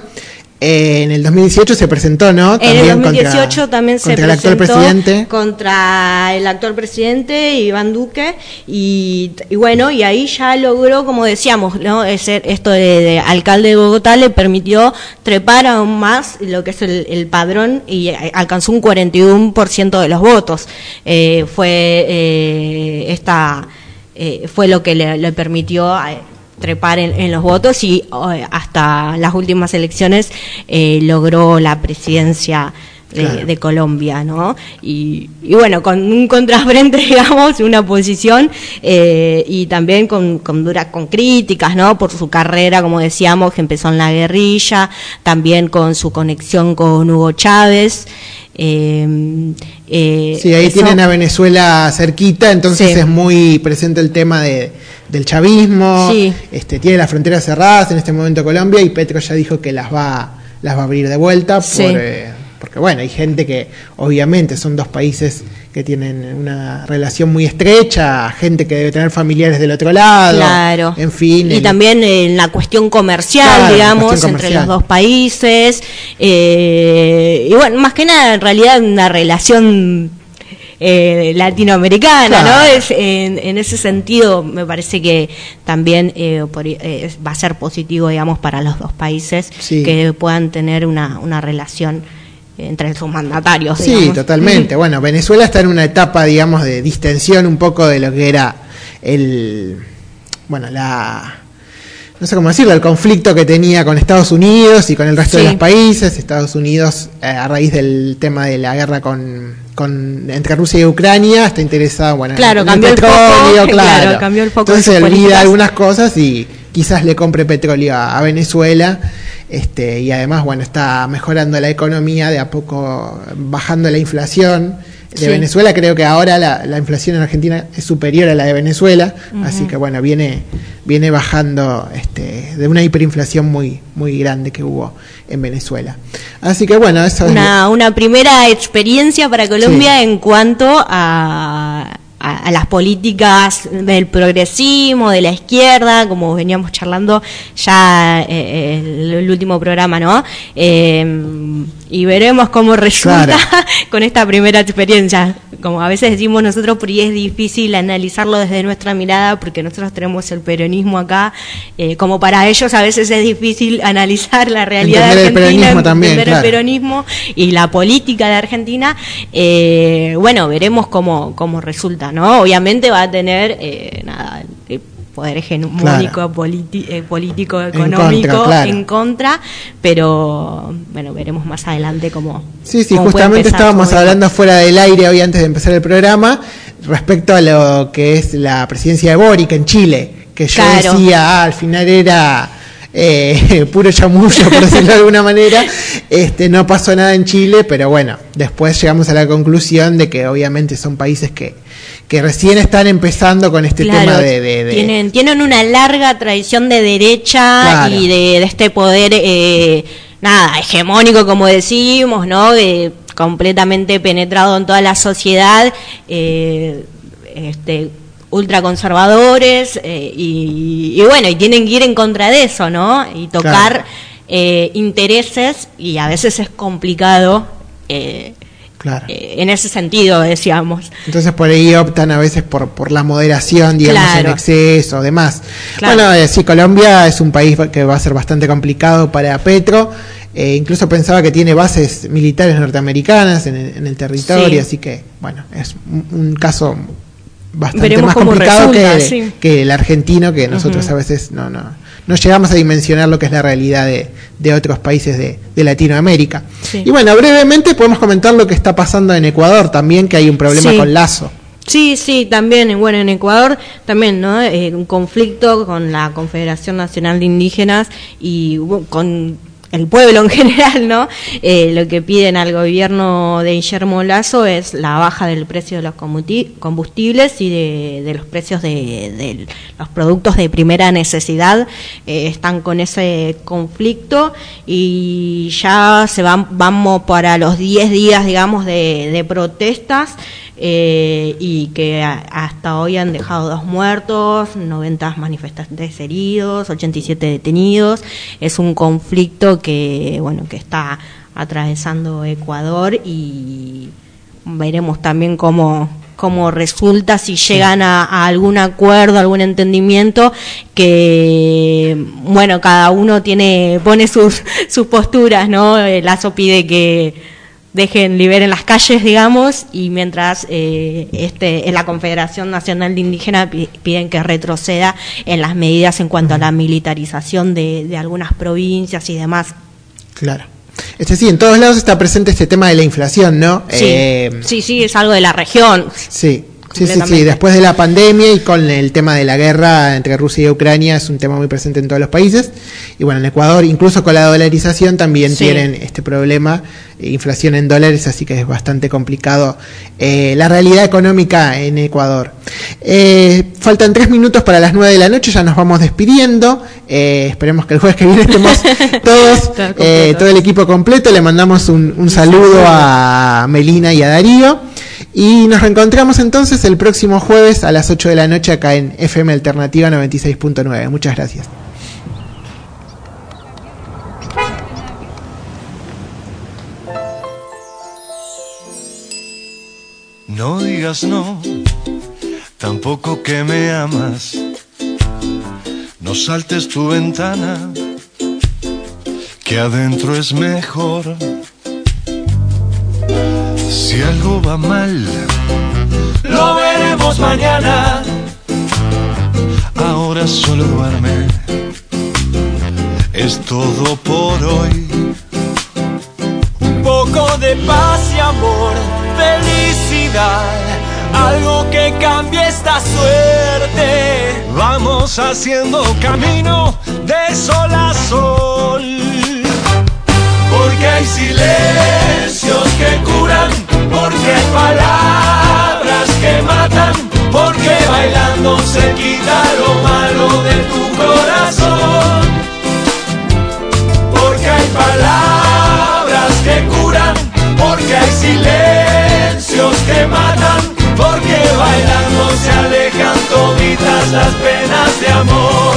Eh, en el 2018 se presentó, ¿no? También en el 2018 contra, también se contra presentó el actual presidente. contra el actual presidente Iván Duque y, y, bueno, y ahí ya logró, como decíamos, ¿no? Ese, esto de, de, alcalde de Bogotá le permitió trepar aún más lo que es el, el padrón y alcanzó un 41% de los votos. Eh, fue eh, esta eh, fue lo que le, le permitió eh, trepar en, en, los votos y eh, hasta las últimas elecciones eh, logró la presidencia de, claro. de, Colombia, ¿no? Y, y, bueno, con un contrafrente, digamos, una posición eh, y también con, con duras, con críticas, ¿no? Por su carrera, como decíamos, que empezó en la guerrilla, también con su conexión con Hugo Chávez. Eh, eh, sí, ahí eso, tienen a Venezuela cerquita, entonces sí. es muy presente el tema de, del chavismo. Sí. Este, tiene las fronteras cerradas en este momento Colombia y Petro ya dijo que las va, las va a abrir de vuelta. Por, eh, porque bueno, hay gente que obviamente son dos países que tienen una relación muy estrecha, gente que debe tener familiares del otro lado, claro. en fin. Y el... también en la cuestión comercial, claro, digamos, cuestión comercial. entre los dos países. Eh, y bueno, más que nada, en realidad, una relación eh, latinoamericana, claro. ¿no? Es, en, en, ese sentido, me parece que también eh, por, eh, va a ser positivo, digamos, para los dos países sí. que puedan tener una, una relación entre sus mandatarios. Sí, digamos. totalmente. Bueno, Venezuela está en una etapa, digamos, de distensión un poco de lo que era el, bueno, la, no sé cómo decirlo, el conflicto que tenía con Estados Unidos y con el resto sí. de los países. Estados Unidos, eh, a raíz del tema de la guerra con, con entre Rusia y Ucrania, está interesado, bueno, claro, en cambió el petróleo, el foco, claro. claro. cambió el foco Entonces se olvida algunas cosas y quizás le compre petróleo a, a Venezuela este, y además, bueno, está mejorando la economía, de a poco bajando la inflación de sí. Venezuela. Creo que ahora la, la, inflación en Argentina es superior a la de Venezuela, uh -huh. así que bueno, viene, viene bajando este, de una hiperinflación muy, muy grande que hubo en Venezuela. Así que bueno, eso una, es... una primera experiencia para Colombia sí. en cuanto a a, las políticas del progresismo, de la izquierda, como veníamos charlando ya eh, el, el, último programa, ¿no? Eh, y veremos cómo resulta claro. con esta primera experiencia. Como a veces decimos nosotros, pero es difícil analizarlo desde nuestra mirada porque nosotros tenemos el peronismo acá, eh, como para ellos a veces es difícil analizar la realidad entender de Argentina, el peronismo también, entender claro. el peronismo y la política de Argentina. Eh, bueno, veremos cómo, cómo resulta, ¿no? Obviamente va a tener, eh, nada, poder hegemónico politi- eh, político, En económico contra, claro. en contra, pero bueno, veremos más adelante cómo. Sí, sí, cómo justamente estábamos hablando fuera del aire hoy antes de empezar el programa respecto a lo que es la presidencia de Boric en Chile, que yo Claro. decía, ah, al final era eh, puro chamullo, por decirlo de alguna manera, este, no pasó nada en Chile, pero bueno, después llegamos a la conclusión de que obviamente son países que, que recién están empezando con este Claro, tema de... de- de- Tienen, tienen una larga tradición de derecha Claro. y de, de este poder, eh, nada, hegemónico, como decimos, ¿no? De, completamente penetrado en toda la sociedad, eh, este, ultraconservadores, eh, y, y bueno, y tienen que ir en contra de eso, ¿no? Y tocar Claro. eh, intereses, y a veces es complicado. eh, Claro. eh, en ese sentido, decíamos. Entonces por ahí optan a veces por, por la moderación, digamos, Claro. en exceso, demás. Claro. Bueno, eh, sí, Colombia es un país que va a ser bastante complicado para Petro. Eh, incluso pensaba que tiene bases militares norteamericanas en el, en el territorio, Sí. así que, bueno, es un, un caso bastante Veremos más complicado resulta, que, sí. que el argentino, que nosotros Ujú. a veces no, no, no llegamos a dimensionar lo que es la realidad de, de otros países de, de Latinoamérica. Sí. Y bueno, brevemente podemos comentar lo que está pasando en Ecuador también, que hay un problema Sí. con Lazo. Sí, sí, también, bueno, en Ecuador también, ¿no? Eh, un conflicto con la Confederación Nacional de Indígenas y con el pueblo en general, ¿no? Eh, lo que piden al gobierno de Guillermo Lazo es la baja del precio de los combustibles y de, los precios de, de los productos de primera necesidad. Eh, están con ese conflicto y ya se van, vamos para los 10 días, digamos, de, de protestas eh, y que a- hasta hoy han dejado dos muertos, 90 manifestantes heridos, 87 detenidos. Es un conflicto que, bueno, que está atravesando Ecuador y veremos también cómo cómo resulta si llegan a, a algún acuerdo, algún entendimiento que bueno cada uno tiene pone sus sus posturas, ¿no? El Lazo pide que dejen liberen las calles, digamos, y mientras eh, este en la Confederación Nacional de Indígenas pi- piden que retroceda en las medidas en cuanto a la militarización de, de algunas provincias y demás. Claro. Este sí, en todos lados está presente este tema de la inflación, ¿no? Sí, Eh, sí, sí, es algo de la región. sí. Sí, sí, sí, después de la pandemia y con el tema de la guerra entre Rusia y Ucrania es un tema muy presente en todos los países. Y bueno, en Ecuador, incluso con la dolarización, también Sí. tienen este problema, eh, inflación en dólares, así que es bastante complicado eh, la realidad económica en Ecuador. Eh, faltan tres minutos para las nueve de la noche, ya nos vamos despidiendo. Eh, esperemos que el jueves que viene estemos todos, eh, todo el equipo completo. Le mandamos un, un saludo a Melina y a Darío. Y nos reencontramos entonces el próximo jueves a las 8 de la noche acá en FM Alternativa 96.9. Muchas gracias. No digas no, tampoco que me amas. No saltes tu ventana, que adentro es mejor. Si algo va mal, lo veremos mañana. Ahora solo duerme, es todo por hoy. Un poco de paz y amor, felicidad, algo que cambie esta suerte. Vamos haciendo camino de sol a sol. Porque hay silencios que curan, porque hay palabras que matan, porque bailando se quita lo malo de tu corazón. Porque hay palabras que curan, porque hay silencios que matan, porque bailando se alejan toditas las penas de amor.